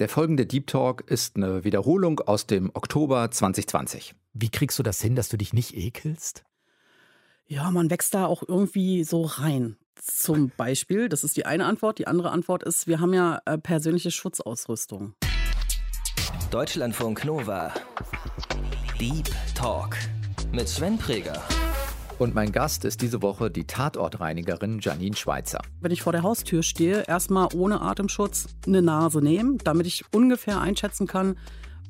Der folgende Deep Talk ist eine Wiederholung aus dem Oktober 2020. Wie kriegst du das hin, dass du dich nicht ekelst? Ja, man wächst da auch irgendwie so rein. Zum Beispiel, das ist die eine Antwort. Die andere Antwort ist, wir haben ja äh, persönliche Schutzausrüstung. Deutschlandfunk Nova. Deep Talk mit Sven Präger. Und mein Gast ist diese Woche die Tatortreinigerin Janine Schweizer. Wenn ich vor der Haustür stehe, erstmal ohne Atemschutz eine Nase nehmen, damit ich ungefähr einschätzen kann,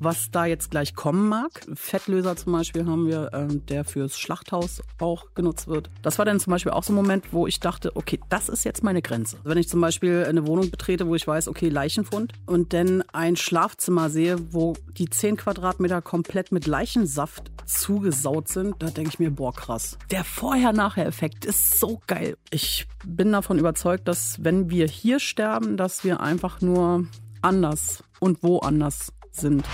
was da jetzt gleich kommen mag. Fettlöser zum Beispiel haben wir, ähm, der fürs Schlachthaus auch genutzt wird. Das war dann zum Beispiel auch so ein Moment, wo ich dachte, okay, das ist jetzt meine Grenze. Wenn ich zum Beispiel eine Wohnung betrete, wo ich weiß, okay, Leichenfund und dann ein Schlafzimmer sehe, wo die 10 Quadratmeter komplett mit Leichensaft zugesaut sind, da denke ich mir, boah, krass. Der Vorher-Nachher-Effekt ist so geil. Ich bin davon überzeugt, dass wenn wir hier sterben, dass wir einfach nur anders und woanders sind.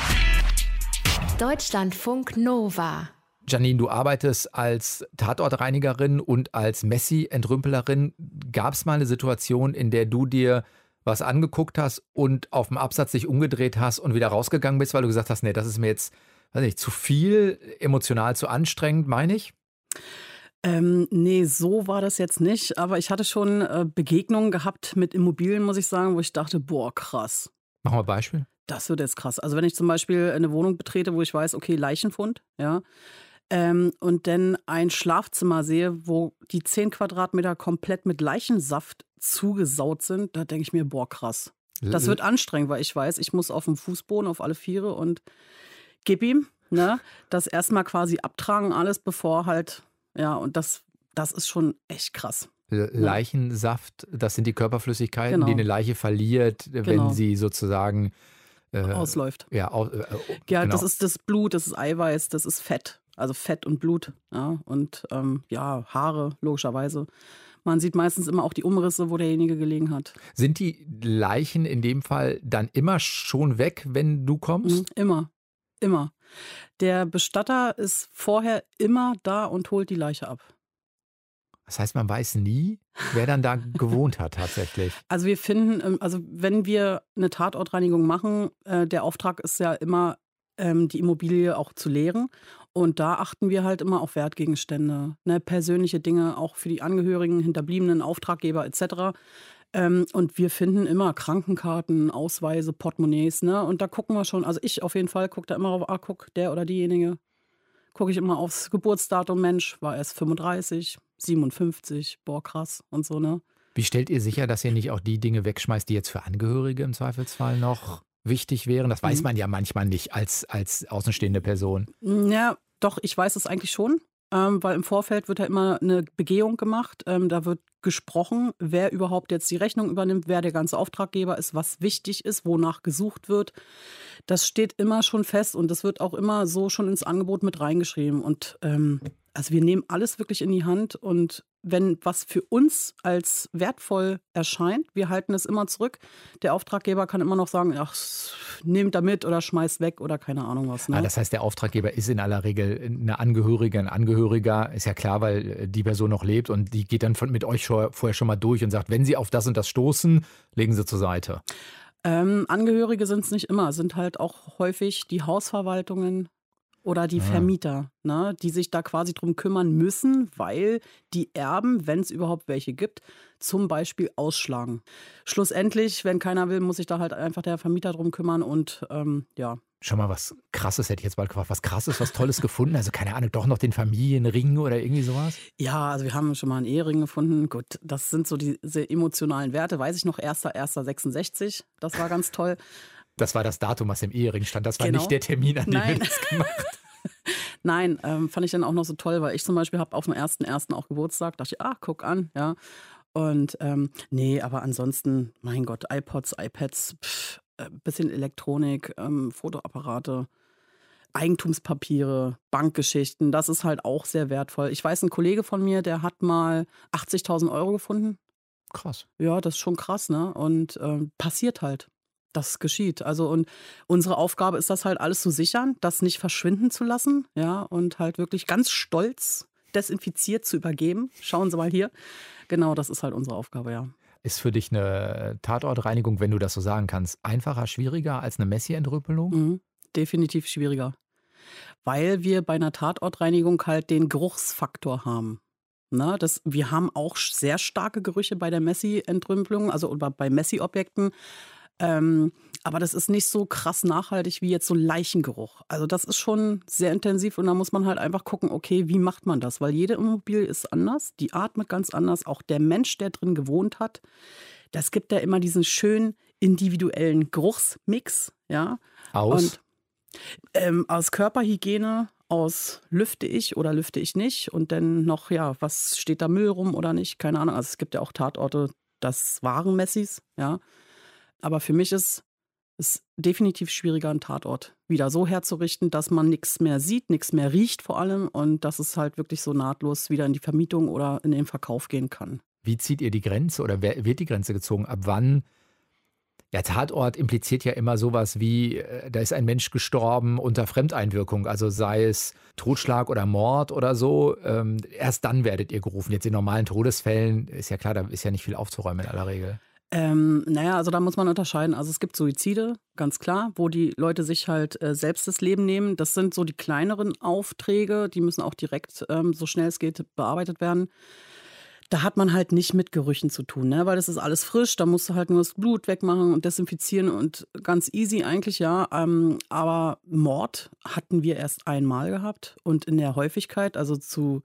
Deutschlandfunk Nova. Janine, du arbeitest als Tatortreinigerin und als Messi-Entrümpelerin. Gab es mal eine Situation, in der du dir was angeguckt hast und auf dem Absatz dich umgedreht hast und wieder rausgegangen bist, weil du gesagt hast, nee, das ist mir jetzt, weiß nicht, zu viel, emotional zu anstrengend, meine ich? Ähm, nee, so war das jetzt nicht. Aber ich hatte schon äh, Begegnungen gehabt mit Immobilien, muss ich sagen, wo ich dachte, boah, krass. Machen wir ein Beispiel. Das wird jetzt krass. Also wenn ich zum Beispiel eine Wohnung betrete, wo ich weiß, okay, Leichenfund, ja, ähm, und dann ein Schlafzimmer sehe, wo die 10 Quadratmeter komplett mit Leichensaft zugesaut sind, da denke ich mir, boah, krass. Das wird anstrengend, weil ich weiß, ich muss auf dem Fußboden auf alle Viere und gib ihm, ne, das erstmal quasi abtragen alles, bevor halt, ja, und das, das ist schon echt krass. Leichensaft, das sind die Körperflüssigkeiten, Genau. die eine Leiche verliert, wenn Genau. sie sozusagen äh, Ausläuft. Ja, au, äh, Ja, genau. das ist das Blut, das ist Eiweiß, das ist Fett. Also Fett und Blut. Ja, und ähm, ja, Haare, logischerweise. Man sieht meistens immer auch die Umrisse, wo derjenige gelegen hat. Sind die Leichen in dem Fall dann immer schon weg, wenn du kommst? Mhm, immer. Immer. Der Bestatter ist vorher immer da und holt die Leiche ab. Das heißt, man weiß nie, wer dann da gewohnt hat tatsächlich. Also wir finden, ähm, also wenn wir eine Tatortreinigung machen, äh, der Auftrag ist ja immer, ähm, die Immobilie auch zu leeren. Und da achten wir halt immer auf Wertgegenstände, ne, persönliche Dinge, auch für die Angehörigen, Hinterbliebenen, Auftraggeber etc. Ähm, und wir finden immer Krankenkarten, Ausweise, Portemonnaies. Ne? Und da gucken wir schon, also ich auf jeden Fall gucke da immer auf, ah, guck, der oder diejenige. Gucke ich immer aufs Geburtsdatum, Mensch, war erst 35, 57, boah, krass und so, ne? Wie stellt ihr sicher, dass ihr nicht auch die Dinge wegschmeißt, die jetzt für Angehörige im Zweifelsfall noch wichtig wären? Das weiß Mhm. man ja manchmal nicht als, als außenstehende Person. Ja, doch, ich weiß es eigentlich schon, ähm, weil im Vorfeld wird ja immer eine Begehung gemacht. Ähm, da wird gesprochen, wer überhaupt jetzt die Rechnung übernimmt, wer der ganze Auftraggeber ist, was wichtig ist, wonach gesucht wird. Das steht immer schon fest und das wird auch immer so schon ins Angebot mit reingeschrieben. Und ähm, also wir nehmen alles wirklich in die Hand und wenn was für uns als wertvoll erscheint, wir halten es immer zurück. Der Auftraggeber kann immer noch sagen, ach, nehmt da mit oder schmeißt weg oder keine Ahnung was. Ne? Ah, das heißt, der Auftraggeber ist in aller Regel eine Angehörige, ein Angehöriger. Ist ja klar, weil äh, die Person noch lebt und die geht dann von, mit euch schon, vorher schon mal durch und sagt, wenn sie auf das und das stoßen, legen sie zur Seite. Ähm, Angehörige sind es nicht immer, sind halt auch häufig die Hausverwaltungen oder die Ah. Vermieter, ne, die sich da quasi drum kümmern müssen, weil die Erben, wenn es überhaupt welche gibt, zum Beispiel ausschlagen. Schlussendlich, wenn keiner will, muss sich da halt einfach der Vermieter drum kümmern und ähm, ja. Schon mal was Krasses, hätte ich jetzt mal gefragt, was Krasses, was Tolles gefunden? Also keine Ahnung, doch noch den Familienring oder irgendwie sowas? Ja, also wir haben schon mal einen Ehering gefunden. Gut, das sind so diese emotionalen Werte. Weiß ich noch, 1.1.66. Das war ganz toll. Das war das Datum, was im Ehering stand. Das war Genau. nicht der Termin, an dem wir Nein. das gemacht Nein, ähm, fand ich dann auch noch so toll, weil ich zum Beispiel habe auf dem 1.1. auch Geburtstag, dachte ich, ah, guck an, ja. Und ähm, nee, aber ansonsten, mein Gott, iPods, iPads, pff, äh, bisschen Elektronik, ähm, Fotoapparate, Eigentumspapiere, Bankgeschichten, das ist halt auch sehr wertvoll. Ich weiß, ein Kollege von mir, der hat mal 80.000 Euro gefunden. Krass. Ja, das ist schon krass, ne? Und ähm, passiert halt. Das geschieht. Also, und unsere Aufgabe ist das halt alles zu sichern, das nicht verschwinden zu lassen, ja, und halt wirklich ganz stolz desinfiziert zu übergeben. Schauen Sie mal hier. Genau, das ist halt unsere Aufgabe, ja. Ist für dich eine Tatortreinigung, wenn du das so sagen kannst, einfacher, schwieriger als eine Messi-Entrüppelung? Mhm. Definitiv schwieriger. Weil wir bei einer Tatortreinigung halt den Geruchsfaktor haben. Na, das, wir haben auch sehr starke Gerüche bei der Messi-Entrümpelung, also oder bei Messi-Objekten. Ähm, aber das ist nicht so krass nachhaltig wie jetzt so Leichengeruch. Also das ist schon sehr intensiv und da muss man halt einfach gucken, okay, wie macht man das? Weil jede Immobilie ist anders, die atmet ganz anders, auch der Mensch, der drin gewohnt hat. Das gibt ja immer diesen schönen individuellen Geruchsmix, ja. Aus? Und ähm, aus Körperhygiene, aus lüfte ich oder lüfte ich nicht und dann noch, ja, was steht da Müll rum oder nicht? Keine Ahnung. Also es gibt ja auch Tatorte, das waren Messis, ja. Aber für mich ist es definitiv schwieriger, einen Tatort wieder so herzurichten, dass man nichts mehr sieht, nichts mehr riecht vor allem und dass es halt wirklich so nahtlos wieder in die Vermietung oder in den Verkauf gehen kann. Wie zieht ihr die Grenze oder wird die Grenze gezogen? Ab wann? Ja, Tatort impliziert ja immer sowas wie, äh, da ist ein Mensch gestorben unter Fremdeinwirkung, also sei es Totschlag oder Mord oder so. Ähm, erst dann werdet ihr gerufen. Jetzt in normalen Todesfällen ist ja klar, da ist ja nicht viel aufzuräumen in aller Regel. Ähm, naja, also da muss man unterscheiden. Also es gibt Suizide, ganz klar, wo die Leute sich halt äh, selbst das Leben nehmen. Das sind so die kleineren Aufträge, die müssen auch direkt, ähm, so schnell es geht, bearbeitet werden. Da hat man halt nicht mit Gerüchen zu tun, ne? weil das ist alles frisch. Da musst du halt nur das Blut wegmachen und desinfizieren und ganz easy eigentlich, ja. Ähm, aber Mord hatten wir erst einmal gehabt und in der Häufigkeit, also zu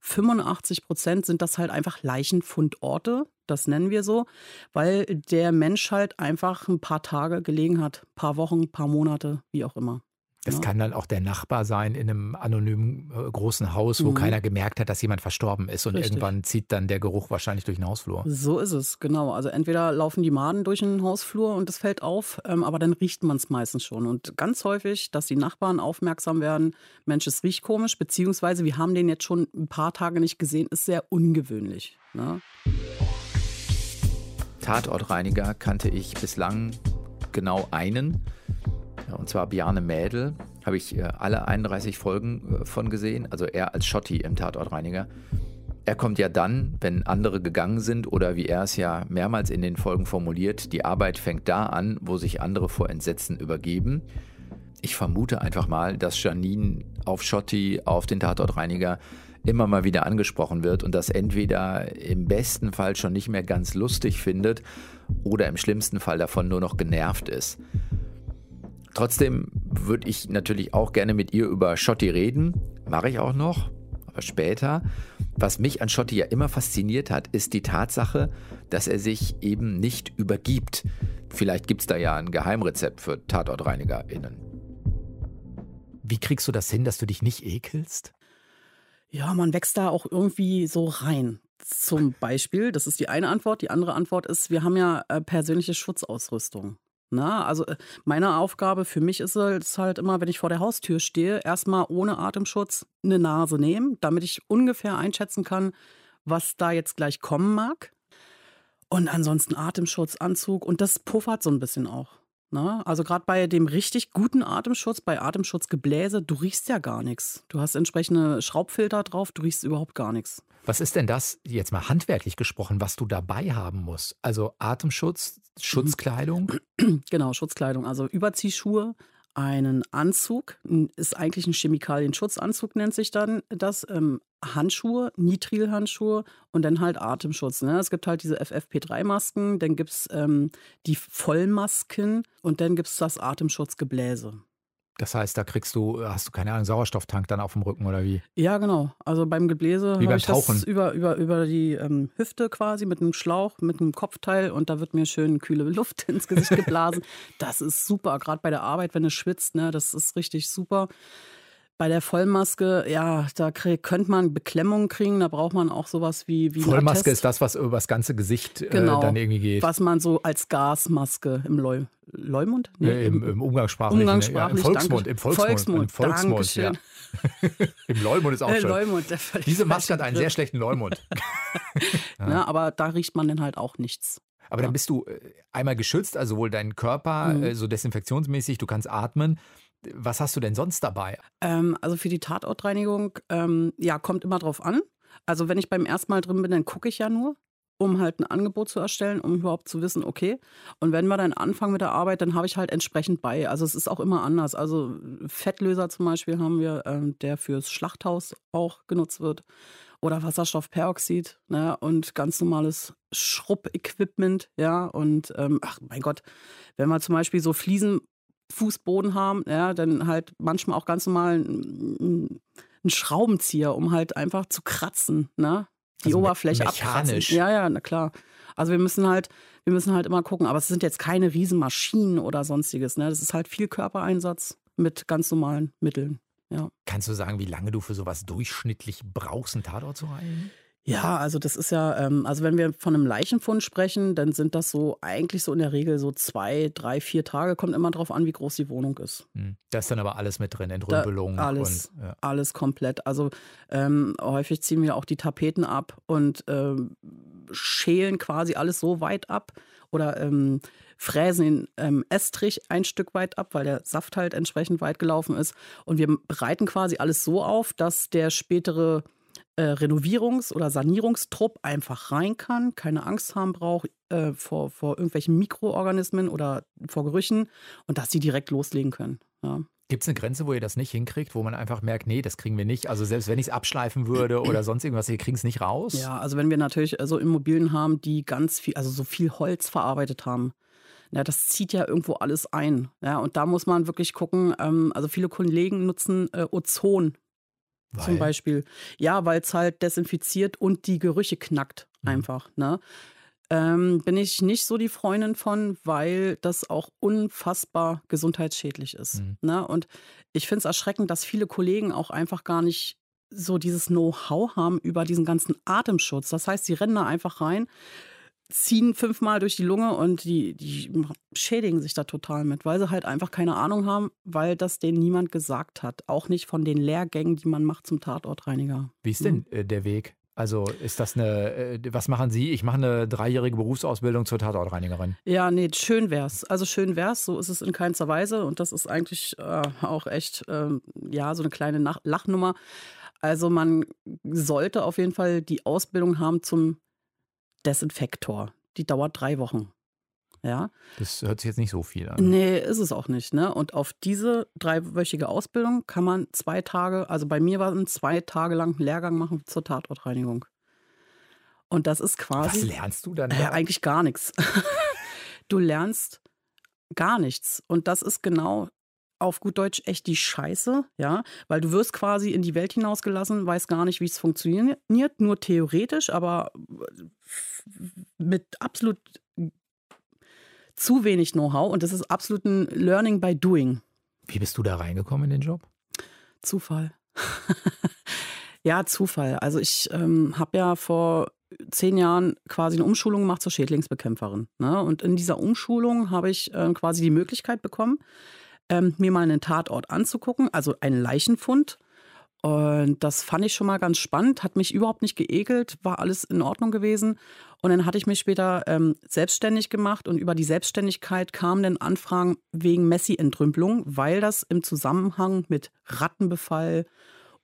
85 Prozent sind das halt einfach Leichenfundorte, das nennen wir so, weil der Mensch halt einfach ein paar Tage gelegen hat, paar Wochen, paar Monate, wie auch immer. Das Ja. kann dann auch der Nachbar sein in einem anonymen äh, großen Haus, wo Mhm. keiner gemerkt hat, dass jemand verstorben ist. Und Richtig. irgendwann zieht dann der Geruch wahrscheinlich durch den Hausflur. So ist es, genau. Also entweder laufen die Maden durch den Hausflur und es fällt auf, ähm, aber dann riecht man es meistens schon. Und ganz häufig, dass die Nachbarn aufmerksam werden, Mensch, es riecht komisch, beziehungsweise wir haben den jetzt schon ein paar Tage nicht gesehen, ist sehr ungewöhnlich. Ne? Tatortreiniger kannte ich bislang genau einen, und zwar Bjarne Mädel. Habe ich äh, alle 31 Folgen äh, von gesehen, also er als Schotti im Tatortreiniger. Er kommt ja dann, wenn andere gegangen sind oder wie er es ja mehrmals in den Folgen formuliert, die Arbeit fängt da an, wo sich andere vor Entsetzen übergeben. Ich vermute einfach mal, dass Janine auf Schotti, auf den Tatortreiniger immer mal wieder angesprochen wird und das entweder im besten Fall schon nicht mehr ganz lustig findet oder im schlimmsten Fall davon nur noch genervt ist. Trotzdem würde ich natürlich auch gerne mit ihr über Schotti reden, mache ich auch noch, aber später. Was mich an Schotti ja immer fasziniert hat, ist die Tatsache, dass er sich eben nicht übergibt. Vielleicht gibt es da ja ein Geheimrezept für TatortreinigerInnen. Wie kriegst du das hin, dass du dich nicht ekelst? Ja, man wächst da auch irgendwie so rein. Zum Beispiel, das ist die eine Antwort. Die andere Antwort ist, wir haben ja äh, persönliche Schutzausrüstung. Na, also äh, meine Aufgabe für mich ist es halt immer, wenn ich vor der Haustür stehe, erstmal ohne Atemschutz eine Nase nehmen, damit ich ungefähr einschätzen kann, was da jetzt gleich kommen mag. Und ansonsten Atemschutz, Anzug und das puffert so ein bisschen auch. Na, also gerade bei dem richtig guten Atemschutz, bei Atemschutzgebläse, du riechst ja gar nichts. Du hast entsprechende Schraubfilter drauf, du riechst überhaupt gar nichts. Was ist denn das, jetzt mal handwerklich gesprochen, was du dabei haben musst? Also Atemschutz, Schutzkleidung? Genau, Schutzkleidung, also Überziehschuhe, einen Anzug, ist eigentlich ein Chemikalienschutzanzug, nennt sich dann das, ähm, Handschuhe, Nitrilhandschuhe und dann halt Atemschutz. Ne? Es gibt halt diese FFP3-Masken, dann gibt es ähm, die Vollmasken und dann gibt es das Atemschutzgebläse. Das heißt, da kriegst du, hast du keine Ahnung, Sauerstofftank dann auf dem Rücken oder wie? Ja, genau. Also beim Gebläse habe ich das Tauchen. über, über, über die ähm, Hüfte quasi mit einem Schlauch, mit einem Kopfteil und da wird mir schön kühle Luft ins Gesicht geblasen. Das ist super, gerade bei der Arbeit, wenn du schwitzt, ne, das ist richtig super. Bei der Vollmaske, ja, da könnte man Beklemmungen kriegen, da braucht man auch sowas wie, wie Vollmaske ist das, was über das ganze Gesicht Genau. äh, dann irgendwie geht. was man so als Gasmaske im Leu Leumund? Nee, im, im Umgangssprachlichen. Umgangssprachlich, ja, Im Volksmund, im Volksmund. Volksmund, im Volksmund ja. Im Leumund ist auch Äh, schön. Leumund, Diese Maske hat einen sehr schlechten Leumund. Ne, aber da riecht man dann halt auch nichts. Aber dann bist du äh, einmal geschützt, also wohl dein Körper, Mhm. äh, so desinfektionsmäßig, du kannst atmen. Was hast du denn sonst dabei? Ähm, also für die Tatortreinigung, ähm, ja, kommt immer drauf an. Also wenn ich beim ersten Mal drin bin, dann gucke ich ja nur um halt ein Angebot zu erstellen, um überhaupt zu wissen, okay. Und wenn wir dann anfangen mit der Arbeit, dann habe ich halt entsprechend bei. Also es ist auch immer anders. Also Fettlöser zum Beispiel haben wir, ähm, der fürs Schlachthaus auch genutzt wird. Oder Wasserstoffperoxid, ne? Und ganz normales Schrubbequipment, ja. Und ähm, ach mein Gott, wenn wir zum Beispiel so Fliesenfußboden haben, ja, dann halt manchmal auch ganz normal ein, ein Schraubenzieher, um halt einfach zu kratzen, ne? die also Oberfläche mechanisch. abkratzen. Ja, ja, na klar. Also wir müssen halt, wir müssen halt immer gucken, aber es sind jetzt keine Riesenmaschinen oder sonstiges. Ne? Das ist halt viel Körpereinsatz mit ganz normalen Mitteln. Ja. Kannst du sagen, wie lange du für sowas durchschnittlich brauchst, einen Tatort zu reinigen? Ja, also das ist ja, ähm, also wenn wir von einem Leichenfund sprechen, dann sind das so eigentlich so in der Regel so zwei, drei, vier Tage. Kommt immer drauf an, wie groß die Wohnung ist. Hm. Da ist dann aber alles mit drin, Entrümpelung. Da alles, und, ja. alles komplett. Also ähm, häufig ziehen wir auch die Tapeten ab und ähm, schälen quasi alles so weit ab oder ähm, fräsen den ähm, Estrich ein Stück weit ab, weil der Saft halt entsprechend weit gelaufen ist. Und wir bereiten quasi alles so auf, dass der spätere äh, Renovierungs- oder Sanierungstrupp einfach rein kann, keine Angst haben braucht äh, vor, vor irgendwelchen Mikroorganismen oder vor Gerüchen und dass sie direkt loslegen können. Ja. Gibt es eine Grenze, wo ihr das nicht hinkriegt, wo man einfach merkt, nee, das kriegen wir nicht? Also selbst wenn ich es abschleifen würde oder sonst irgendwas, ihr kriegen es nicht raus? Ja, also wenn wir natürlich so Immobilien haben, die ganz viel, also so viel Holz verarbeitet haben, ja, das zieht ja irgendwo alles ein. Ja, und da muss man wirklich gucken, ähm, also viele Kollegen nutzen äh, Ozon weil? Zum Beispiel. Ja, weil es halt desinfiziert und die Gerüche knackt mhm. einfach. Ne? Ähm, bin ich nicht so die Freundin von, weil das auch unfassbar gesundheitsschädlich ist. Mhm. Ne? Und ich finde es erschreckend, dass viele Kollegen auch einfach gar nicht so dieses Know-how haben über diesen ganzen Atemschutz. Das heißt, sie rennen da einfach rein, ziehen fünfmal durch die Lunge und die, die schädigen sich da total mit, weil sie halt einfach keine Ahnung haben, weil das denen niemand gesagt hat. Auch nicht von den Lehrgängen, die man macht zum Tatortreiniger. Wie ist denn äh, der Weg? Also ist das eine, äh, was machen Sie? Ich mache eine dreijährige Berufsausbildung zur Tatortreinigerin. Ja, nee, schön wär's. Also schön wär's, so ist es in keinster Weise. Und das ist eigentlich äh, auch echt, äh, ja, so eine kleine Nach Lachnummer. Also man sollte auf jeden Fall die Ausbildung haben zum Desinfektor. Die dauert drei Wochen. Ja. Das hört sich jetzt nicht so viel an. Nee, ist es auch nicht. Ne? Und auf diese dreiwöchige Ausbildung kann man zwei Tage, also bei mir war es zwei Tage lang einen Lehrgang machen zur Tatortreinigung. Und das ist quasi. Was lernst du dann? Da? Äh, eigentlich gar nichts. du lernst gar nichts. Und das ist genau auf gut Deutsch echt die Scheiße, ja, weil du wirst quasi in die Welt hinausgelassen, weißt gar nicht, wie es funktioniert, nur theoretisch, aber mit absolut zu wenig Know-how und das ist absolut ein Learning by Doing. Wie bist du da reingekommen in den Job? Zufall. ja, Zufall. Also ich ähm, habe ja vor zehn Jahren quasi eine Umschulung gemacht zur Schädlingsbekämpferin. Ne? Und in dieser Umschulung habe ich äh, quasi die Möglichkeit bekommen, ähm, mir mal einen Tatort anzugucken, also einen Leichenfund. Und das fand ich schon mal ganz spannend, hat mich überhaupt nicht geekelt, war alles in Ordnung gewesen. Und dann hatte ich mich später ähm, selbstständig gemacht und über die Selbstständigkeit kamen dann Anfragen wegen Messi-Entrümpelung, weil das im Zusammenhang mit Rattenbefall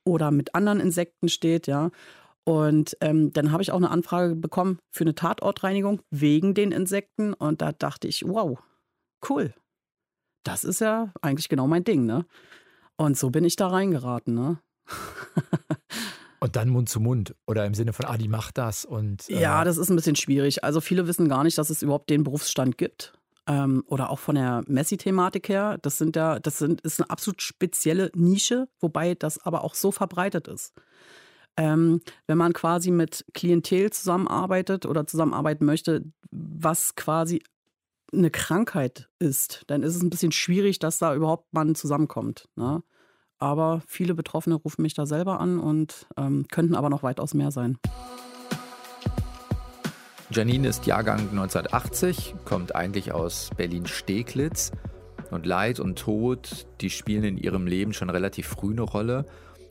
oder mit anderen Insekten steht, ja. Und ähm, dann habe ich auch eine Anfrage bekommen für eine Tatortreinigung wegen den Insekten. Und da dachte ich, wow, cool, das ist ja eigentlich genau mein Ding, ne? Und so bin ich da reingeraten, ne? Und dann Mund zu Mund oder im Sinne von, ah, die macht das und. Äh ja, das ist ein bisschen schwierig. Also viele wissen gar nicht, dass es überhaupt den Berufsstand gibt. Ähm, oder auch von der Messi-Thematik her. Das sind ja, das sind, ist eine absolut spezielle Nische, wobei das aber auch so verbreitet ist. Ähm, wenn man quasi mit Klientel zusammenarbeitet oder zusammenarbeiten möchte, was quasi eine Krankheit ist, dann ist es ein bisschen schwierig, dass da überhaupt man zusammenkommt. Ne? Aber viele Betroffene rufen mich da selber an und ähm, könnten aber noch weitaus mehr sein. Janine ist Jahrgang 1980, kommt eigentlich aus Berlin-Steglitz. Und Leid und Tod, die spielen in ihrem Leben schon relativ früh eine Rolle.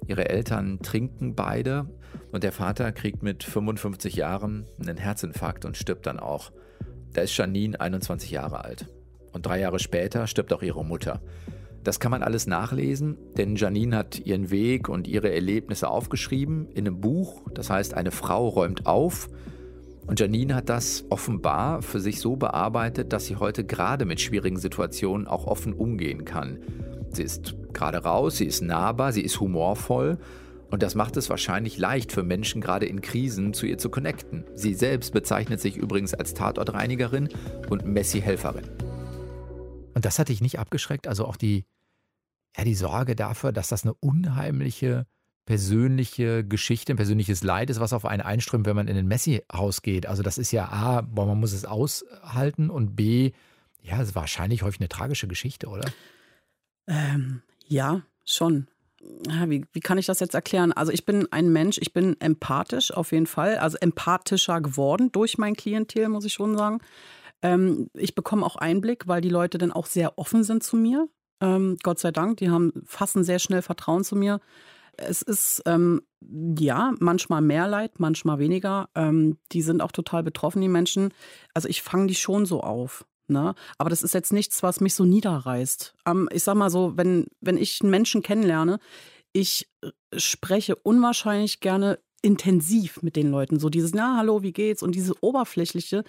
Ihre Eltern trinken beide und der Vater kriegt mit 55 Jahren einen Herzinfarkt und stirbt dann auch. Da ist Janine 21 Jahre alt. Und drei Jahre später stirbt auch ihre Mutter. Das kann man alles nachlesen, denn Janine hat ihren Weg und ihre Erlebnisse aufgeschrieben in einem Buch, das heißt Eine Frau räumt auf. Und Janine hat das offenbar für sich so bearbeitet, dass sie heute gerade mit schwierigen Situationen auch offen umgehen kann. Sie ist gerade raus, sie ist nahbar, sie ist humorvoll und das macht es wahrscheinlich leicht für Menschen gerade in Krisen zu ihr zu connecten. Sie selbst bezeichnet sich übrigens als Tatortreinigerin und Messi-Helferin. Und das hat dich nicht abgeschreckt? Also auch die, ja, die Sorge dafür, dass das eine unheimliche persönliche Geschichte, ein persönliches Leid ist, was auf einen einströmt, wenn man in ein Messi-Haus geht. Also das ist ja A, boah, man muss es aushalten und B, ja, es ist wahrscheinlich häufig eine tragische Geschichte, oder? Ähm, ja, schon. Wie, wie kann ich das jetzt erklären? Also ich bin ein Mensch, ich bin empathisch auf jeden Fall, also empathischer geworden durch mein Klientel, muss ich schon sagen. Ähm, ich bekomme auch Einblick, weil die Leute dann auch sehr offen sind zu mir. Ähm, Gott sei Dank, die haben fassen sehr schnell Vertrauen zu mir es ist ähm, ja manchmal mehr Leid, manchmal weniger. Ähm, die sind auch total betroffen, die Menschen. Also ich fange die schon so auf. Ne? Aber das ist jetzt nichts, was mich so niederreißt. Ähm, ich sag mal so, wenn, wenn ich einen Menschen kennenlerne, ich äh, spreche unwahrscheinlich gerne intensiv mit den Leuten. So dieses, na, hallo, wie geht's? Und diese oberflächliche,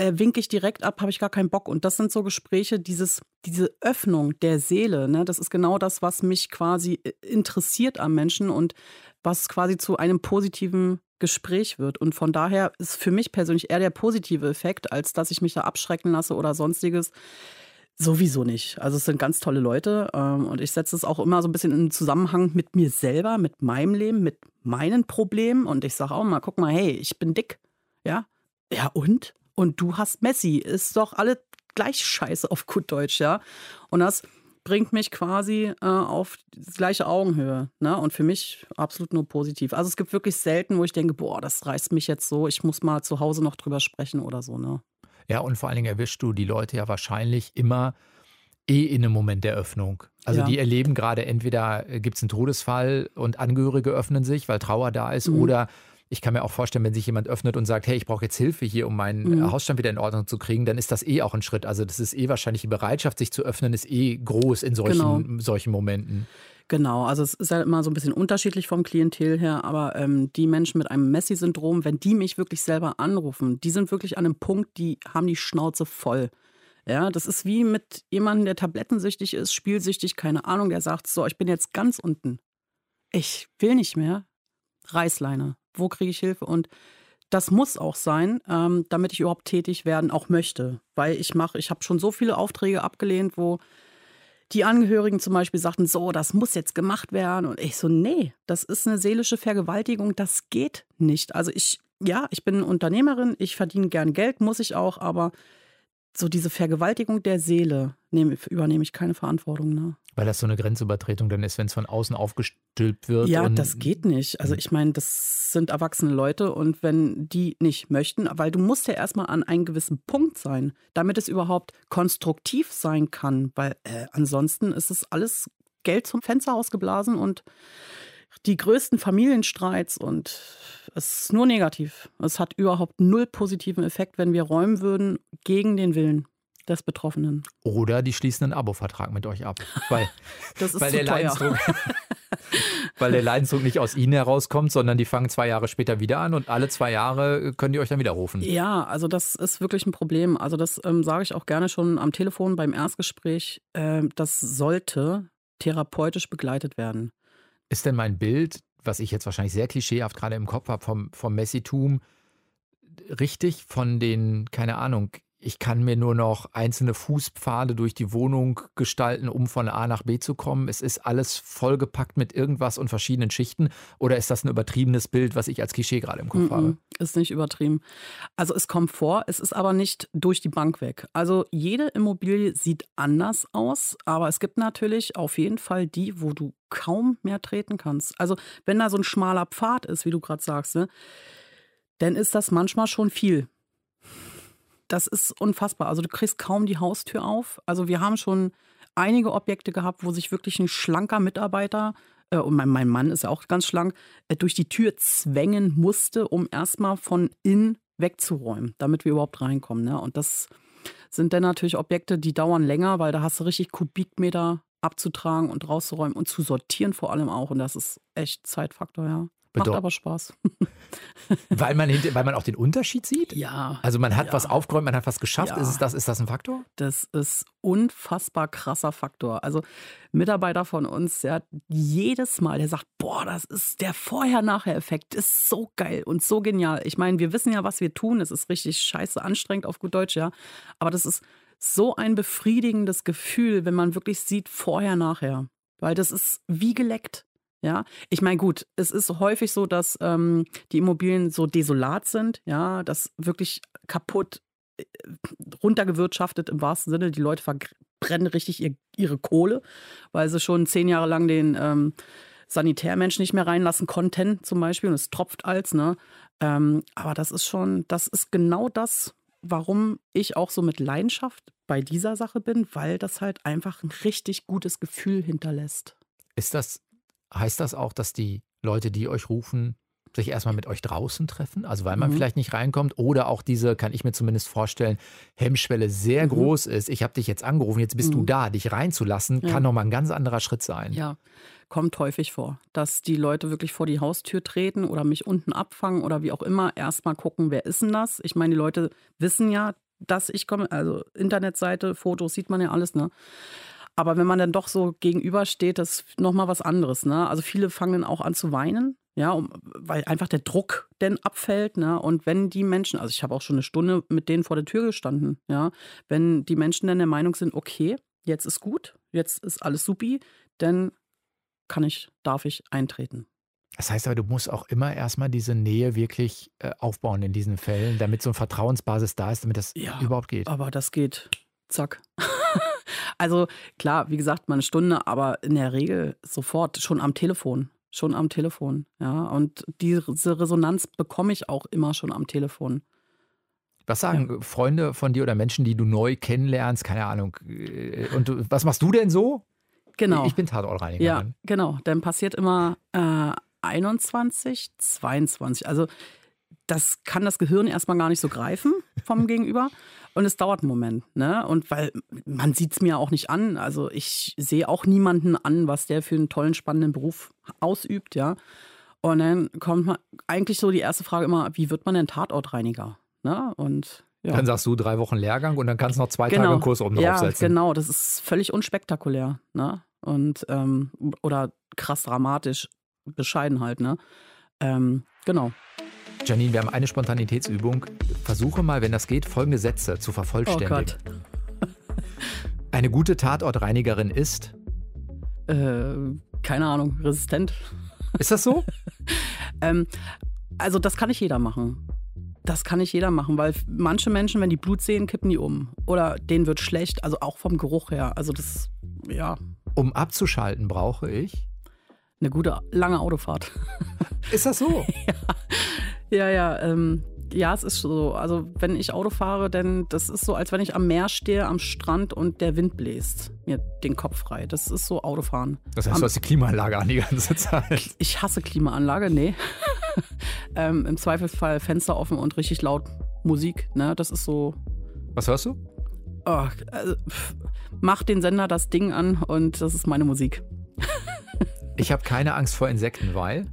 äh, winke ich direkt ab, habe ich gar keinen Bock. Und das sind so Gespräche, dieses, diese Öffnung der Seele, ne, das ist genau das, was mich quasi äh, interessiert am Menschen und was quasi zu einem positiven Gespräch wird. Und von daher ist für mich persönlich eher der positive Effekt, als dass ich mich da abschrecken lasse oder sonstiges. Sowieso nicht. Also es sind ganz tolle Leute ähm, und ich setze es auch immer so ein bisschen in Zusammenhang mit mir selber, mit meinem Leben, mit meinen Problemen und ich sage auch mal, guck mal, hey, ich bin dick, ja, ja und? und du hast Messi. Ist doch alle gleich scheiße auf gut Deutsch, ja. Und das bringt mich quasi äh, auf die gleiche Augenhöhe. Ne? Und für mich absolut nur positiv. Also es gibt wirklich selten, wo ich denke, boah, das reißt mich jetzt so, ich muss mal zu Hause noch drüber sprechen oder so. Ne? Ja, und vor allen Dingen erwischst du die Leute ja wahrscheinlich immer eh in einem Moment der Öffnung. Also ja. die erleben gerade entweder äh, gibt es einen Todesfall und Angehörige öffnen sich, weil Trauer da ist, mhm. oder ich kann mir auch vorstellen, wenn sich jemand öffnet und sagt, hey, ich brauche jetzt Hilfe hier, um meinen mhm. Hausstand wieder in Ordnung zu kriegen, dann ist das eh auch ein Schritt. Also das ist eh wahrscheinlich die Bereitschaft, sich zu öffnen, ist eh groß in solchen, genau. solchen Momenten. Genau, also es ist halt immer so ein bisschen unterschiedlich vom Klientel her, aber ähm, die Menschen mit einem Messi-Syndrom, wenn die mich wirklich selber anrufen, die sind wirklich an einem Punkt, die haben die Schnauze voll. Ja, das ist wie mit jemandem, der tablettensüchtig ist, spielsüchtig, keine Ahnung, der sagt, so, ich bin jetzt ganz unten. Ich will nicht mehr. Reißleine wo kriege ich Hilfe und das muss auch sein, ähm, damit ich überhaupt tätig werden auch möchte. Weil ich mache, ich habe schon so viele Aufträge abgelehnt, wo die Angehörigen zum Beispiel sagten, so, das muss jetzt gemacht werden. Und ich so, nee, das ist eine seelische Vergewaltigung, das geht nicht. Also ich, ja, ich bin Unternehmerin, ich verdiene gern Geld, muss ich auch, aber so diese Vergewaltigung der Seele nehme, übernehme ich keine Verantwortung. Ne? Weil das so eine Grenzübertretung dann ist, wenn es von außen aufgestülpt wird. Ja, das geht nicht. Also hm. ich meine, das sind erwachsene Leute und wenn die nicht möchten, weil du musst ja erstmal an einem gewissen Punkt sein, damit es überhaupt konstruktiv sein kann, weil äh, ansonsten ist es alles Geld zum Fenster ausgeblasen und die größten Familienstreits und es ist nur negativ. Es hat überhaupt null positiven Effekt, wenn wir räumen würden gegen den Willen des Betroffenen. Oder die schließen einen Abo-Vertrag mit euch ab. Weil, das ist weil, der Leidensdruck, weil der Leidensdruck nicht aus ihnen herauskommt, sondern die fangen zwei Jahre später wieder an und alle zwei Jahre können die euch dann wieder rufen. Ja, also das ist wirklich ein Problem. Also das ähm, sage ich auch gerne schon am Telefon beim Erstgespräch. Äh, das sollte therapeutisch begleitet werden. Ist denn mein Bild, was ich jetzt wahrscheinlich sehr klischeehaft gerade im Kopf habe vom, vom Messitum, richtig von den, keine Ahnung, ich kann mir nur noch einzelne Fußpfade durch die Wohnung gestalten, um von A nach B zu kommen. Es ist alles vollgepackt mit irgendwas und verschiedenen Schichten. Oder ist das ein übertriebenes Bild, was ich als Klischee gerade im Kopf mm -mm, habe? Ist nicht übertrieben. Also es kommt vor, es ist aber nicht durch die Bank weg. Also jede Immobilie sieht anders aus, aber es gibt natürlich auf jeden Fall die, wo du kaum mehr treten kannst. Also wenn da so ein schmaler Pfad ist, wie du gerade sagst, ne, dann ist das manchmal schon viel das ist unfassbar. Also du kriegst kaum die Haustür auf. Also wir haben schon einige Objekte gehabt, wo sich wirklich ein schlanker Mitarbeiter, äh, und mein, mein, Mann ist ja auch ganz schlank, äh, durch die Tür zwängen musste, um erstmal von innen wegzuräumen, damit wir überhaupt reinkommen. Ne? Und das sind dann natürlich Objekte, die dauern länger, weil da hast du richtig Kubikmeter abzutragen und rauszuräumen und zu sortieren vor allem auch. Und das ist echt Zeitfaktor, ja. Macht Bedeu- aber Spaß. Weil man, hinter, weil man auch den Unterschied sieht? Ja. Also man hat Ja. was aufgeräumt, man hat was geschafft. Ja. Ist, das, ist das ein Faktor? Das ist unfassbar krasser Faktor. Also Mitarbeiter von uns, der hat jedes Mal, der sagt, boah, das ist der Vorher-Nachher-Effekt, ist so geil und so genial. Ich meine, wir wissen ja, was wir tun. Es ist richtig scheiße anstrengend auf gut Deutsch, ja. Aber das ist so ein befriedigendes Gefühl, wenn man wirklich sieht, vorher-nachher. Weil das ist wie geleckt. Ja, ich meine, gut, es ist häufig so, dass ähm, die Immobilien so desolat sind, ja, dass wirklich kaputt, äh, runtergewirtschaftet im wahrsten Sinne. Die Leute verbrennen richtig ihr, ihre Kohle, weil sie schon zehn Jahre lang den ähm, Sanitärmenschen nicht mehr reinlassen konnten, zum Beispiel, und es tropft als, ne? Ähm, aber das ist schon, das ist genau das, warum ich auch so mit Leidenschaft bei dieser Sache bin, weil das halt einfach ein richtig gutes Gefühl hinterlässt. Ist das, heißt das auch, dass die Leute, die euch rufen, sich erstmal mit euch draußen treffen? Also weil man Mhm. vielleicht nicht reinkommt oder auch diese, kann ich mir zumindest vorstellen, Hemmschwelle sehr Mhm. groß ist. Ich habe dich jetzt angerufen, jetzt bist du Mhm. da. Dich reinzulassen, Ja. kann nochmal ein ganz anderer Schritt sein. Ja, kommt häufig vor, dass die Leute wirklich vor die Haustür treten oder mich unten abfangen oder wie auch immer. Erstmal gucken, wer ist denn das? Ich meine, die Leute wissen ja, dass ich komme. Also Internetseite, Fotos sieht man ja alles, ne? Aber wenn man dann doch so gegenübersteht, das ist nochmal was anderes. Ne? Also viele fangen dann auch an zu weinen, ja, um, weil einfach der Druck dann abfällt. Ne? Und wenn die Menschen, also ich habe auch schon eine Stunde mit denen vor der Tür gestanden, ja, wenn die Menschen dann der Meinung sind, okay, jetzt ist gut, jetzt ist alles supi, dann kann ich, darf ich eintreten. Das heißt aber, du musst auch immer erstmal diese Nähe wirklich äh, aufbauen in diesen Fällen, damit so eine Vertrauensbasis da ist, damit das Ja, überhaupt geht. Aber das geht zack. Also klar, wie gesagt, mal eine Stunde, aber in der Regel sofort, schon am Telefon. Schon am Telefon, ja. Und diese Resonanz bekomme ich auch immer schon am Telefon. Was sagen Freunde von dir oder Menschen, die du neu kennenlernst? Keine Ahnung. äh, Und du, was machst du denn so? Genau. Ich bin ja, Tatortreinigerin. genau. Dann passiert immer äh, 21, 22. Also das kann das Gehirn erstmal gar nicht so greifen vom Gegenüber. Und es dauert einen Moment. Ne? Und weil man sieht es mir auch nicht an. Also ich sehe auch niemanden an, was der für einen tollen, spannenden Beruf ausübt, ja. Und dann kommt man eigentlich so die erste Frage immer, wie wird man denn Tatortreiniger? Ne? Und ja. Dann sagst du drei Wochen Lehrgang und dann kannst du noch zwei Tage Genau. einen Kurs oben ja, draufsetzen. genau, das ist völlig unspektakulär, ne? Und ähm, oder krass dramatisch, bescheiden halt, ne? Ähm, genau. Janine, wir haben eine Spontanitätsübung. Versuche mal, wenn das geht, folgende Sätze zu Oh vervollständigen. Gott. Eine gute Tatortreinigerin ist. Äh, keine Ahnung, resistent. Ist das so? Ähm, also das kann nicht jeder machen. Das kann nicht jeder machen, weil manche Menschen, wenn die Blut sehen, kippen die um. Oder denen wird schlecht, also auch vom Geruch her. Also das, ja, Um abzuschalten, brauche ich. eine gute, lange Autofahrt. Ist das so? Ja, ja, ähm, ja, es ist so. Also wenn ich Auto fahre, dann das ist so, als wenn ich am Meer stehe, am Strand und der Wind bläst mir den Kopf frei. Das ist so Autofahren. Das heißt, Am- du hast die Klimaanlage an die ganze Zeit. Ich hasse Klimaanlage, nee. ähm, Im Zweifelsfall Fenster offen und richtig laut Musik. Ne? Das ist so. Was hörst du? Oh, also, pff, mach den Sender das Ding an und das ist meine Musik. Ich habe keine Angst vor Insekten, weil.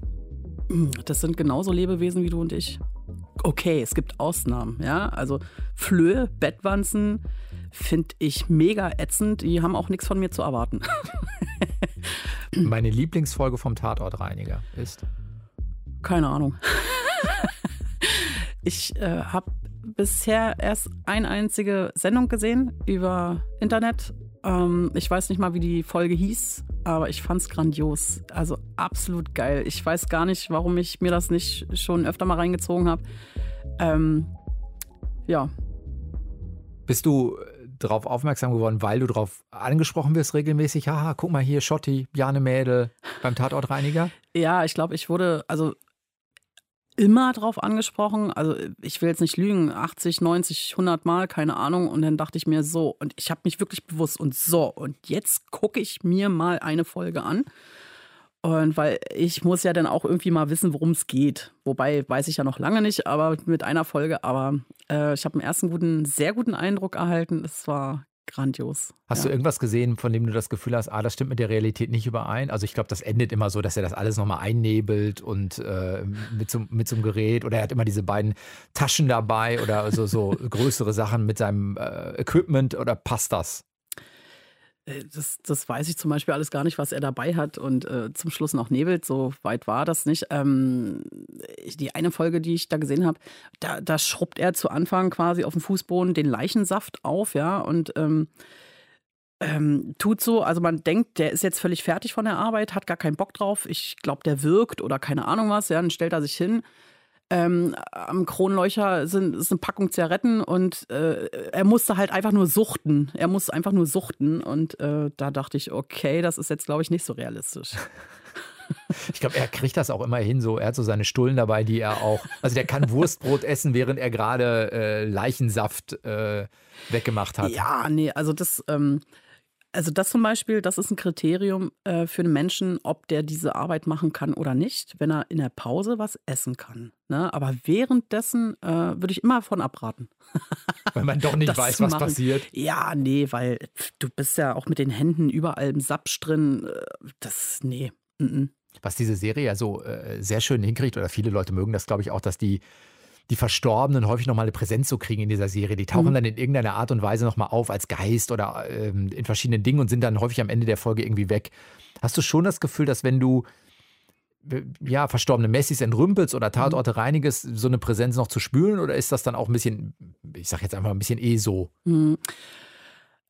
Das sind genauso Lebewesen wie du und ich. Okay, es gibt Ausnahmen, ja. Also Flöhe, Bettwanzen finde ich mega ätzend. Die haben auch nichts von mir zu erwarten. Meine Lieblingsfolge vom Tatortreiniger ist. Keine Ahnung. ich äh, habe bisher erst eine einzige Sendung gesehen über Internet. Ähm, ich weiß nicht mal, wie die Folge hieß, aber ich fand es grandios. Also absolut geil. Ich weiß gar nicht, warum ich mir das nicht schon öfter mal reingezogen habe. Ähm, ja, Bist du darauf aufmerksam geworden, weil du darauf angesprochen wirst regelmäßig? Haha, guck mal hier, Schotti, Bjane Mädel beim Tatortreiniger. Ja, ich glaube, ich wurde also immer drauf angesprochen. Also ich will jetzt nicht lügen, 80, 90, 100 Mal, keine Ahnung. Und dann dachte ich mir so, und ich habe mich wirklich bewusst und so, und jetzt gucke ich mir mal eine Folge an. Und weil ich muss ja dann auch irgendwie mal wissen, worum es geht. Wobei weiß ich ja noch lange nicht, aber mit einer Folge. Aber äh, ich habe einen ersten guten, sehr guten Eindruck erhalten. Es war grandios. Hast ja. du irgendwas gesehen, von dem du das Gefühl hast, ah, das stimmt mit der Realität nicht überein? Also ich glaube, das endet immer so, dass er das alles nochmal einnebelt und äh, mit, so, mit so einem Gerät oder er hat immer diese beiden Taschen dabei oder so, so größere Sachen mit seinem äh, Equipment oder passt das? Äh, das, das weiß ich zum Beispiel alles gar nicht, was er dabei hat und äh, zum Schluss noch nebelt. So weit war das nicht. Ähm, die eine Folge, die ich da gesehen habe, da, da schrubbt er zu Anfang quasi auf dem Fußboden den Leichensaft auf, ja, und ähm, ähm, tut so, also man denkt, der ist jetzt völlig fertig von der Arbeit, hat gar keinen Bock drauf. Ich glaube, der wirkt oder keine Ahnung was, ja, dann stellt er sich hin ähm, am Kronleuchter sind, ist eine Packung Zigaretten und äh, er musste halt einfach nur suchten. Er musste einfach nur suchten und äh, da dachte ich, okay, das ist jetzt, glaube ich, nicht so realistisch. Ich glaube, er kriegt das auch immer hin. So, er hat so seine Stullen dabei, die er auch. Also der kann Wurstbrot essen, während er gerade äh, Leichensaft äh, weggemacht hat. Ja, nee, also das. Ähm, also das zum Beispiel, das ist ein Kriterium äh, für einen Menschen, ob der diese Arbeit machen kann oder nicht, wenn er in der Pause was essen kann. Ne? Aber währenddessen äh, würde ich immer davon abraten. Weil man doch nicht weiß, was passiert. Ja, nee, weil du bist ja auch mit den Händen überall im Sapsch drin. Äh, das, nee. Mm -mm. Was diese Serie ja so äh, sehr schön hinkriegt, oder viele Leute mögen das, glaube ich, auch, dass die die Verstorbenen häufig nochmal eine Präsenz zu kriegen in dieser Serie. Die tauchen mhm. dann in irgendeiner Art und Weise nochmal auf als Geist oder ähm, in verschiedenen Dingen und sind dann häufig am Ende der Folge irgendwie weg. Hast du schon das Gefühl, dass wenn du ja, verstorbene Messis entrümpelst oder Tatorte mhm. reinigest, so eine Präsenz noch zu spüren? Oder ist das dann auch ein bisschen, ich sag jetzt einfach ein bisschen eh so? Mhm.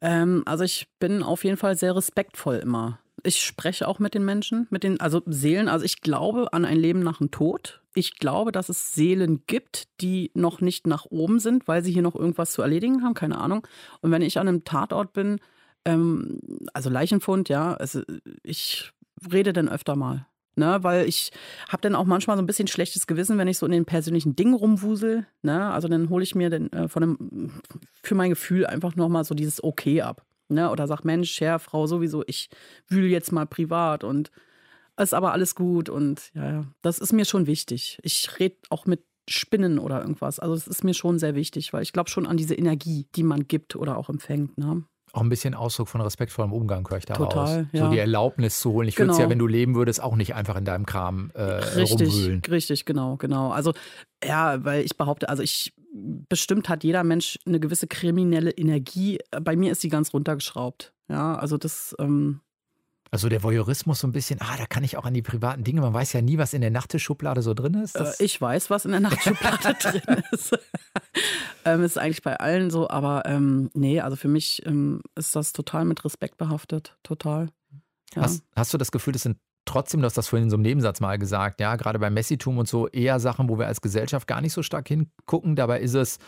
Ähm, also ich bin auf jeden Fall sehr respektvoll immer. Ich spreche auch mit den Menschen, mit den, also Seelen. Also ich glaube an ein Leben nach dem Tod. Ich glaube, dass es Seelen gibt, die noch nicht nach oben sind, weil sie hier noch irgendwas zu erledigen haben, keine Ahnung. Und wenn ich an einem Tatort bin, ähm, also Leichenfund, ja, also ich rede dann öfter mal. Ne, weil ich habe dann auch manchmal so ein bisschen schlechtes Gewissen, wenn ich so in den persönlichen Dingen rumwusel. Ne? Also dann hole ich mir dann äh, von einem, für mein Gefühl einfach nochmal so dieses Okay ab. Ne? Oder sag, Mensch, Herr, Frau, sowieso, ich wühle jetzt mal privat und ist aber alles gut und ja, ja, das ist mir schon wichtig. Ich rede auch mit Spinnen oder irgendwas. Also das ist mir schon sehr wichtig, weil ich glaube schon an diese Energie, die man gibt oder auch empfängt. Ne? Auch ein bisschen Ausdruck von respektvollem Umgang, höre ich da Total. Ja. So die Erlaubnis zu holen. Ich genau. würde es ja, wenn du leben würdest, auch nicht einfach in deinem Kram äh, richtig, rumwühlen. Richtig, genau, genau. Also ja, weil ich behaupte, also ich bestimmt hat jeder Mensch eine gewisse kriminelle Energie. Bei mir ist sie ganz runtergeschraubt. Ja, also das ähm, also der Voyeurismus so ein bisschen, ah, da kann ich auch an die privaten Dinge, man weiß ja nie, was in der Nachttischschublade so drin ist. Äh, ich weiß, was in der Nachttischschublade drin ist. ähm, ist eigentlich bei allen so, aber ähm, nee, also für mich ähm, ist das total mit Respekt behaftet, total. Ja. Hast, hast, du das Gefühl, das sind trotzdem, du hast das vorhin in so einem Nebensatz mal gesagt, ja, gerade beim Messitum und so, eher Sachen, wo wir als Gesellschaft gar nicht so stark hingucken, dabei ist es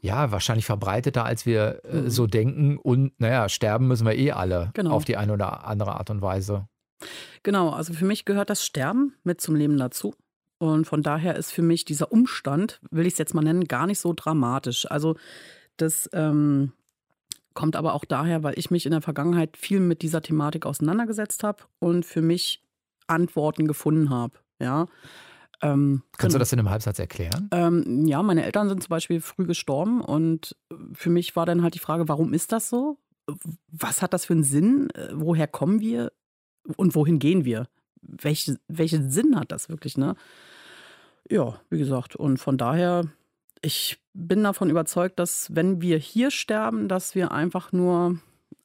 ja, wahrscheinlich verbreiteter, als wir äh, mhm. so denken. Und naja, sterben müssen wir eh alle genau. auf die eine oder andere Art und Weise. Genau, also für mich gehört das Sterben mit zum Leben dazu. Und von daher ist für mich dieser Umstand, will ich es jetzt mal nennen, gar nicht so dramatisch. Also das ähm, kommt aber auch daher, weil ich mich in der Vergangenheit viel mit dieser Thematik auseinandergesetzt habe und für mich Antworten gefunden habe. Ja. Ähm, Kannst du das in einem Halbsatz erklären? Ähm, ja, meine Eltern sind zum Beispiel früh gestorben und für mich war dann halt die Frage, warum ist das so? Was hat das für einen Sinn? Woher kommen wir und wohin gehen wir? Welche, welchen Sinn hat das wirklich, ne? Ja, wie gesagt, und von daher, ich bin davon überzeugt, dass wenn wir hier sterben, dass wir einfach nur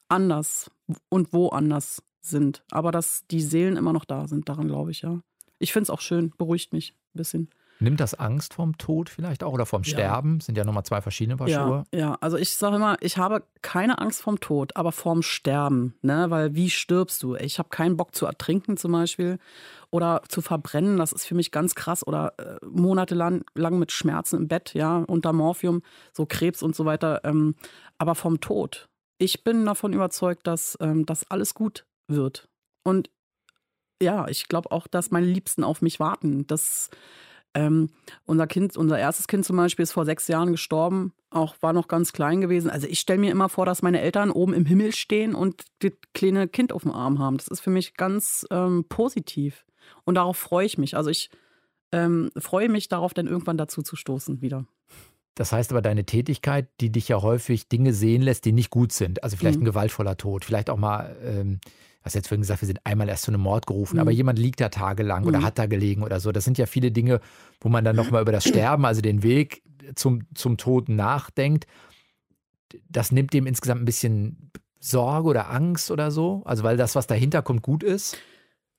anders und woanders sind. Aber dass die Seelen immer noch da sind, daran glaube ich, ja ich finde es auch schön, beruhigt mich ein bisschen. Nimmt das Angst vom Tod vielleicht auch oder vom ja. Sterben? Sind ja nochmal zwei verschiedene Paar ja, Schuhe. Ja, also ich sage immer, ich habe keine Angst vom Tod, aber vorm Sterben. Ne? Weil wie stirbst du? Ich habe keinen Bock zu ertrinken zum Beispiel oder zu verbrennen. Das ist für mich ganz krass. Oder äh, monatelang lang mit Schmerzen im Bett, ja, unter Morphium, so Krebs und so weiter. Ähm, aber vom Tod. Ich bin davon überzeugt, dass ähm, das alles gut wird. Und ja, ich glaube auch, dass meine Liebsten auf mich warten. Das, ähm, unser Kind, unser erstes Kind zum Beispiel ist vor sechs Jahren gestorben, auch war noch ganz klein gewesen. Also ich stelle mir immer vor, dass meine Eltern oben im Himmel stehen und das kleine Kind auf dem Arm haben. Das ist für mich ganz ähm, positiv. Und darauf freue ich mich. Also ich ähm, freue mich darauf, dann irgendwann dazu zu stoßen wieder. Das heißt aber, deine Tätigkeit, die dich ja häufig Dinge sehen lässt, die nicht gut sind. Also vielleicht Mhm. ein gewaltvoller Tod, vielleicht auch mal, ähm, hast jetzt vorhin gesagt, wir sind einmal erst zu einem Mord gerufen, Mhm. aber jemand liegt da tagelang oder Mhm. hat da gelegen oder so. Das sind ja viele Dinge, wo man dann nochmal über das Sterben, also den Weg zum, zum Tod nachdenkt. Das nimmt dem insgesamt ein bisschen Sorge oder Angst oder so. Also weil das, was dahinter kommt, gut ist.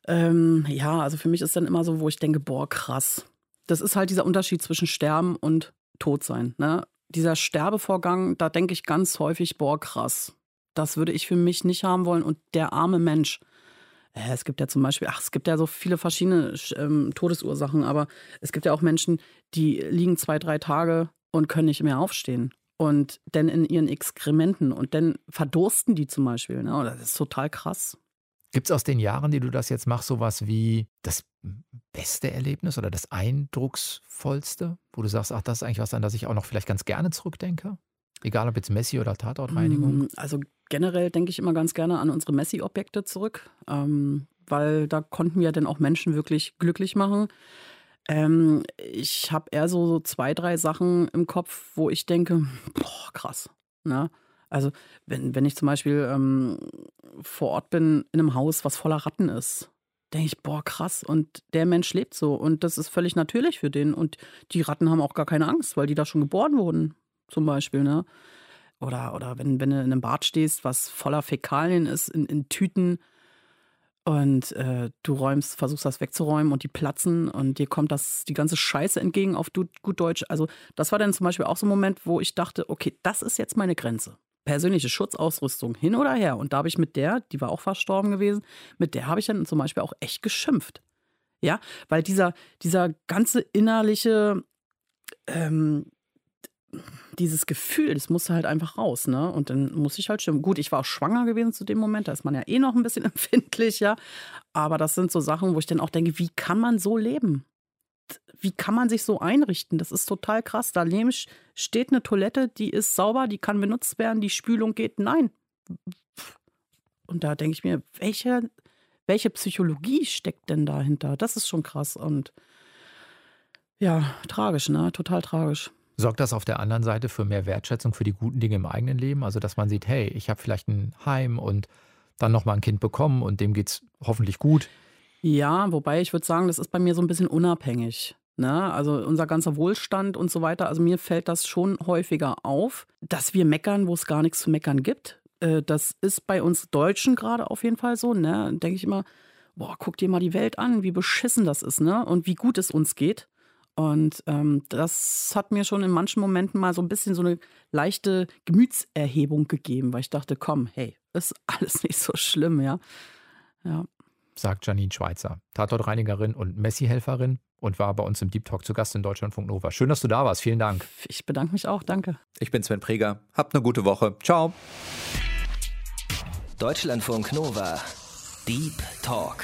Ähm, ja, also für mich ist dann immer so, wo ich denke, boah, krass. Das ist halt dieser Unterschied zwischen Sterben und Todsein. Ne? Dieser Sterbevorgang, da denke ich ganz häufig, boah, krass. Das würde ich für mich nicht haben wollen. Und der arme Mensch. Äh, Es gibt ja zum Beispiel, ach, es gibt ja so viele verschiedene ähm, Todesursachen, aber es gibt ja auch Menschen, die liegen zwei, drei Tage und können nicht mehr aufstehen. Und dann in ihren Exkrementen und dann verdursten die zum Beispiel. Ne? Das ist total krass. Gibt es aus den Jahren, die du das jetzt machst, sowas wie das beste Erlebnis oder das eindrucksvollste, wo du sagst, ach, das ist eigentlich was, an das ich auch noch vielleicht ganz gerne zurückdenke? Egal ob jetzt Messi oder Tatortreinigung. Mm, Also generell denke ich immer ganz gerne an unsere Messi-Objekte zurück, ähm, weil da konnten wir dann auch Menschen wirklich glücklich machen. Ähm, ich habe eher so, so zwei, drei Sachen im Kopf, wo ich denke, boah, krass. Ne? Also wenn, wenn ich zum Beispiel ähm, vor Ort bin in einem Haus, was voller Ratten ist, denke ich, boah, krass. Und der Mensch lebt so. Und das ist völlig natürlich für den. Und die Ratten haben auch gar keine Angst, weil die da schon geboren wurden, zum Beispiel. Ne? Oder, oder wenn, wenn du in einem Bad stehst, was voller Fäkalien ist, in, in Tüten und äh, du räumst, versuchst das wegzuräumen und die platzen und dir kommt das die ganze Scheiße entgegen auf du- gut Deutsch. Also das war dann zum Beispiel auch so ein Moment, wo ich dachte, okay, das ist jetzt meine Grenze. Persönliche Schutzausrüstung hin oder her. Und da habe ich mit der, die war auch verstorben gewesen, mit der habe ich dann zum Beispiel auch echt geschimpft. Ja, weil dieser, dieser ganze innerliche ähm, dieses Gefühl, das musste halt einfach raus, ne? Und dann muss ich halt stimmen. Gut, ich war auch schwanger gewesen zu dem Moment, da ist man ja eh noch ein bisschen empfindlicher. Aber das sind so Sachen, wo ich dann auch denke, wie kann man so leben? Wie kann man sich so einrichten? Das ist total krass. Daneben steht eine Toilette, die ist sauber, die kann benutzt werden, die Spülung geht. Nein. Und da denke ich mir, welche, welche Psychologie steckt denn dahinter? Das ist schon krass und ja, tragisch, ne? Total tragisch. Sorgt das auf der anderen Seite für mehr Wertschätzung für die guten Dinge im eigenen Leben? Also, dass man sieht, hey, ich habe vielleicht ein Heim und dann nochmal ein Kind bekommen und dem geht es hoffentlich gut. Ja, wobei ich würde sagen, das ist bei mir so ein bisschen unabhängig. Ne? Also unser ganzer Wohlstand und so weiter. Also mir fällt das schon häufiger auf, dass wir meckern, wo es gar nichts zu meckern gibt. Äh, Das ist bei uns Deutschen gerade auf jeden Fall so. Ne? Denke ich immer, boah, guck dir mal die Welt an, wie beschissen das ist, ne? Und wie gut es uns geht. Und ähm, das hat mir schon in manchen Momenten mal so ein bisschen so eine leichte Gemütserhebung gegeben, weil ich dachte, komm, hey, ist alles nicht so schlimm, ja. Ja. sagt Janine Schweizer, Tatortreinigerin und Messi-Helferin und war bei uns im Deep Talk zu Gast in Deutschlandfunk Nova. Schön, dass du da warst. Vielen Dank. Ich bedanke mich auch, danke. Ich bin Sven Preger. Habt eine gute Woche. Ciao. Deutschlandfunk Nova. Deep Talk.